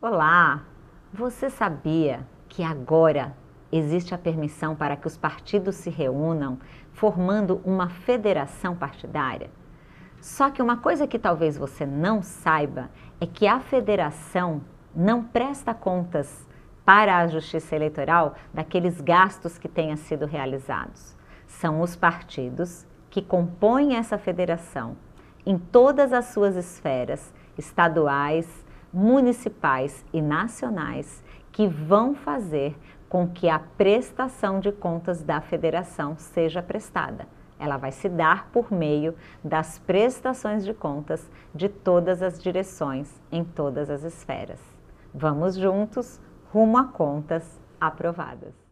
Olá! Você sabia que agora existe a permissão para que os partidos se reúnam formando uma federação partidária? Só que uma coisa que talvez você não saiba é que a federação não presta contas para a Justiça Eleitoral daqueles gastos que tenham sido realizados. São os partidos que compõem essa federação em todas as suas esferas, estaduais, municipais e nacionais que vão fazer com que a prestação de contas da federação seja prestada. Ela vai se dar por meio das prestações de contas de todas as direções em todas as esferas. Vamos juntos rumo a contas aprovadas.